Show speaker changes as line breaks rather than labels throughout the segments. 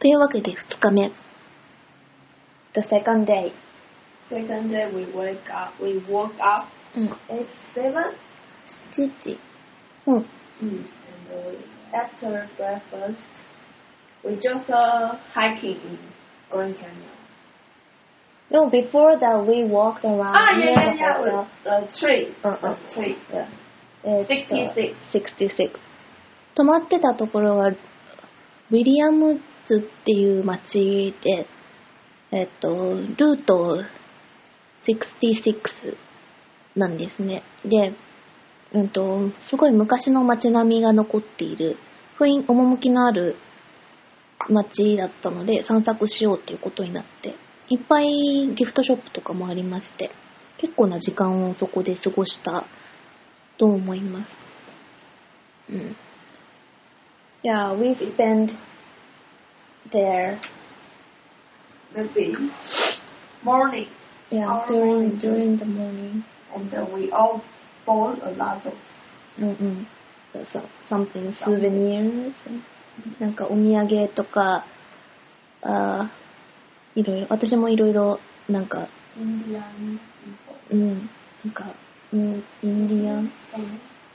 というわけで2日目。The second day.
Second day we wake up. We woke up
うん。
at seven.
7時。うん。
Mm. And uh, after breakfast, we just uh, hiking in Grand Canyon.
No, before that we walked around
Ah,
near
yeah,
the
yeah, yeah.
hotel.
With, uh, tree.
Uh, uh.
The tree.
Yeah. えーっと
66
66泊まってたところは、ウィリアム っていう町で、えっと、ルート66なんですね。で、うんと、すごい昔の街並みが残っている、雰囲趣のある街だったので散策しようっていうことになって、いっぱいギフトショップとかもありまして、結構な時間をそこで過ごしたと思います。うん。Yeah, we spend there,
Maybe morning.
yeah, during,
morning.
during the morning.
And uh, we all bought a lot of
うんうん。So, something, souvenirs. なんかお土産とか、あーいろいろ、私もいろいろ、なんか、
Indian people.
うん、なんか、うん、インディアン、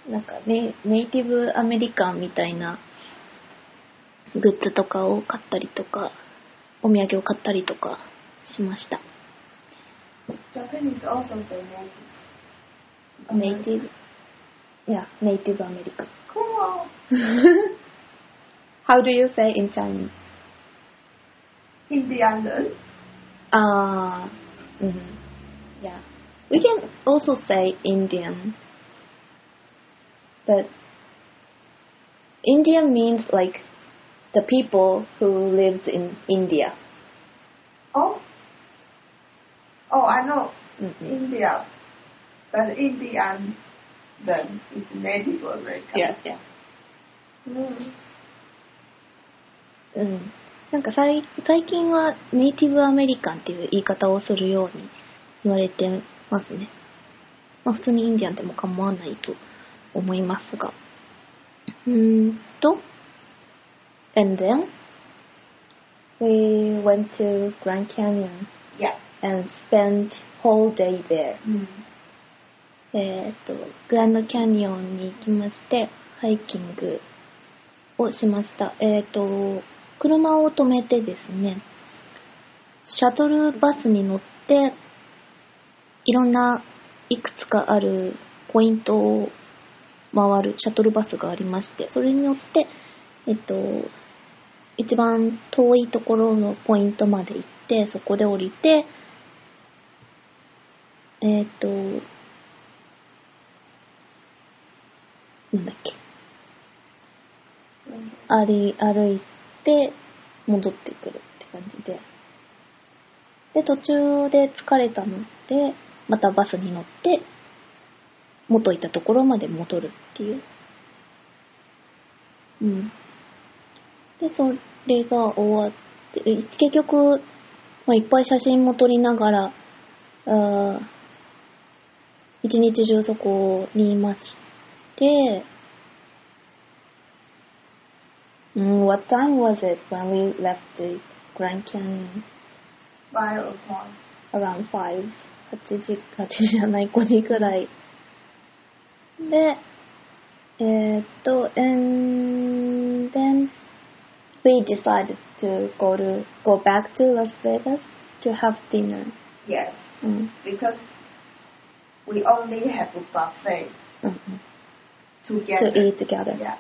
なんかネネイティブアメリカンみたいなグッズとかを買ったりとか、お土産を買ったりとかしました。
Is native.
ネイティブ、いや、ネイティブアメリカン。
Cool.
How do you say in Chinese?
Indian.
あー、うん。Yeah. We can also say Indian. But Indian means like the people who lives in India.
Oh. Oh, I know.
うんうん
India. But Indian then is Native American.
Yes, yeah.
Mm.
うん。なんか最最近はネイティブアメリカンっていう言い方をするように言われてますね。まあ普通にインディアンでも構わないと思いますが。うーんと。And then we went to Grand Canyon
Yeah.
and spent whole day there.
Mm.
えっと、グランドキャニオンに行きまして、ハイキングをしました。えっと、車を止めてですね、シャトルバスに乗って、いろんないくつかあるポイントを回るシャトルバスがありまして、それによって、えっと、一番遠いところのポイントまで行って、そこで降りて、えっと、なんだっけ、歩い歩いて戻ってくるって感じで。で、途中で疲れたので、またバスに乗って、元いたところまで戻るっていう。うん。で、それが終わって、結局、まあ、いっぱい写真も撮りながら、あ一日中そこにいまして、うん、what time was it when we left the Grand Canyon?
Five o'clock.
around 5, 8時、8時じゃない、5時くらい。で、えーっと、and then we decided to go to, go back to Las Vegas to have dinner.
Yes.
うん、
Because we only have a buffet
うん、うん。
together.
to eat together.
Yeah.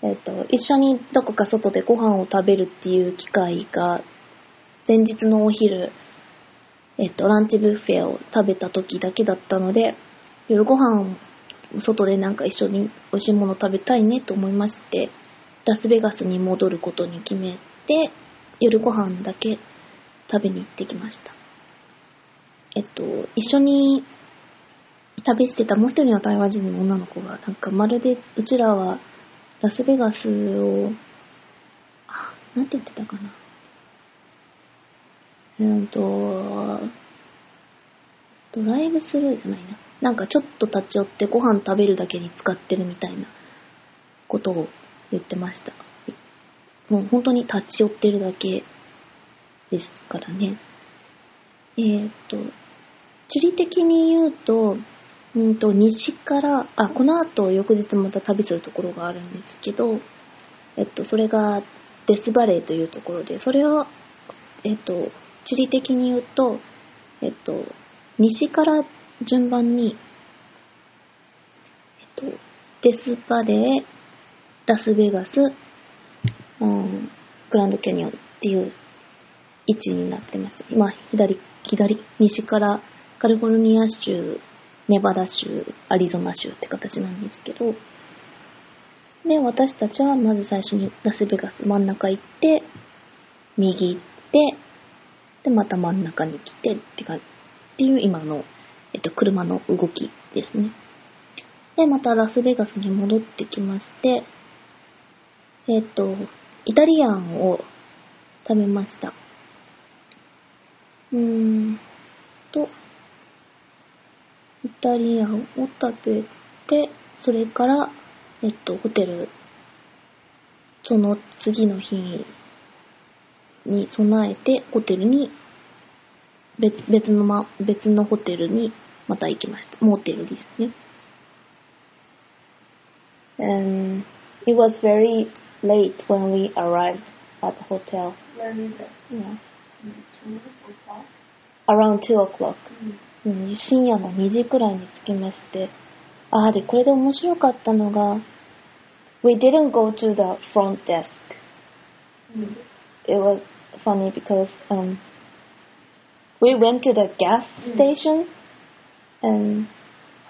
えっと、一緒にどこか外でご飯を食べるっていう機会が、前日のお昼、えっと、ランチブッフェを食べた時だけだったので、夜ご飯を外でなんか一緒に美味しいもの食べたいねと思いまして、ラスベガスに戻ることに決めて、夜ご飯だけ食べに行ってきました。えっと、一緒に旅してたもう一人の台湾人の女の子が、なんかまるでうちらはラスベガスを、あ、なんて言ってたかな。えーと、ドライブスルーじゃないな。なんかちょっと立ち寄ってご飯食べるだけに使ってるみたいなことを言ってました。もう本当に立ち寄ってるだけですからね。えーっと、地理的に言うと、うんと、西から、あ、この後翌日また旅するところがあるんですけど、えっと、それがデスバレーというところで、それは、えっと、地理的に言うと、えっと、西から順番に、えっと、デスバレー、ラスベガス、うん、グランドキャニオンっていう位置になってます。今、左、左、西からカリフォルニア州、ネバダ州、アリゾナ州って形なんですけど、で、私たちはまず最初にラスベガス真ん中行って、右行って、で、また真ん中に来てってか、っていう今の、えっと、車の動きですね。で、またラスベガスに戻ってきまして、えっと、イタリアンを食べました。うーんと、イタリアンを食べて、それから、えっと、ホテル、その次の日に備えて、ホテルに、別別の、ま、別のホテルにまた行きました。モーテルですね。And it was very late when we arrived at the hotel.
When is it?
Yeah.
Two o'clock?
Around 2 o'clock. うん深夜の2時くらいに着きまして、ああ、で、これで面白かったのが、We didn't go to the front desk.
Mm.
It was funny because um, we went to the gas
Mm.
station and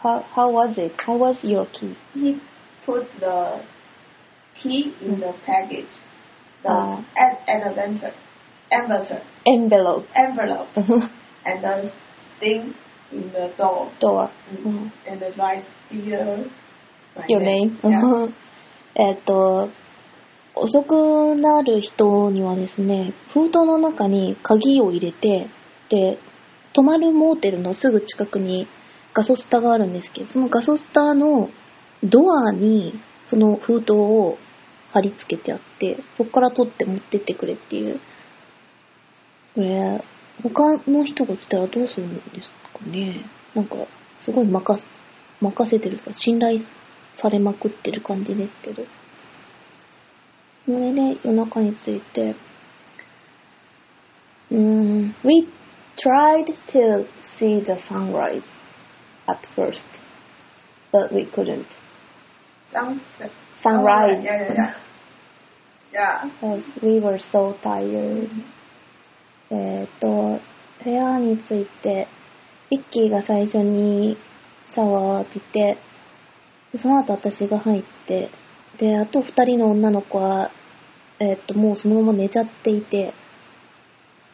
how, how was it? How was your key?
He put the key in the package, the
Ah.
ad- adventure, envelope,
Envelope.
envelope, and the thing in the door,
Door.
Mm.
Mhm.
and the right my
Your name?
Yeah.
えっと、遅くなる人にはですね、封筒の中に鍵を入れて、で、泊まるモーテルのすぐ近くにガソスタがあるんですけど、そのガソスタのドアにその封筒を貼り付けてあって、そこから取って持ってってくれっていう。これ、他の人が来たらどうするんですかね。なんか、すごい任任せてるとか、信頼されまくってる感じですけど。それで夜中に着いて、うーん、we tried to see the sunrise at first, but we couldn't.
Sunset.
Sunrise.
Oh, yeah, yeah, yeah. Yeah.
Because we were so tired. えっと、部屋に着いて、ビッキーが最初にシャワーを浴びて、でその後私が入って、で、あと二人の女の子は、えっと、もうそのまま寝ちゃっていて、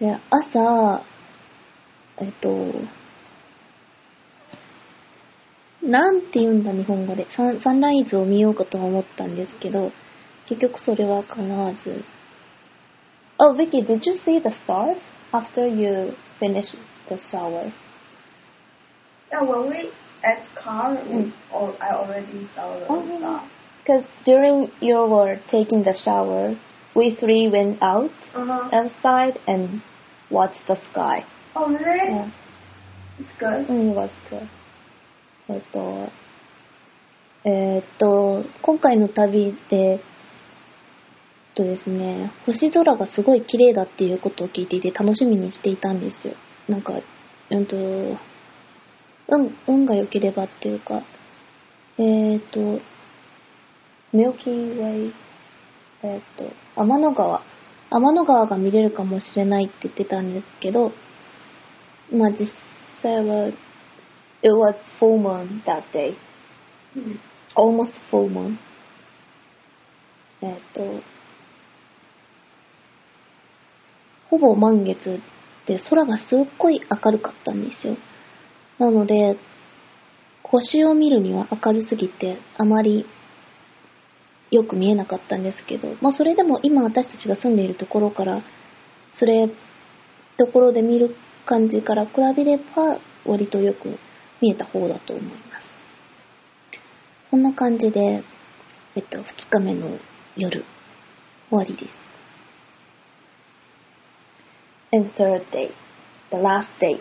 で、朝、えっと、なんて言うんだ、日本語で。サンサンライズを見ようかと思ったんですけど、結局それは叶わず。Oh, Vicky, did you see the stars after you finished the shower?
Yeah, when we at car, we,
Mm.
oh, I already saw the
Oh.
star.
Because during you were taking the shower, we three went out
Uh-huh.
outside and watched the sky.
Oh, really?
Yeah.
It's good.
Mm, it was good. えっと、えーっと、今回の旅で、とですね、星空がすごい綺麗だっていうことを聞いていて楽しみにしていたんですよ。なんか、うんと、運、運が良ければっていうか、えーっと、ミルキーウェイ、えーっと、天の川、天の川が見れるかもしれないって言ってたんですけど、まあ実際は、it was full moon that day.
Mm.
almost full moon. えっと、ほぼ満月で空がすっごい明るかったんですよ。なので、星を見るには明るすぎてあまりよく見えなかったんですけど、まあそれでも今私たちが住んでいるところから、それ、ところで見る感じから比べれば割とよく見えた方だと思います。こんな感じで、えっと、2日目の夜、終わりです。And third day, the last day.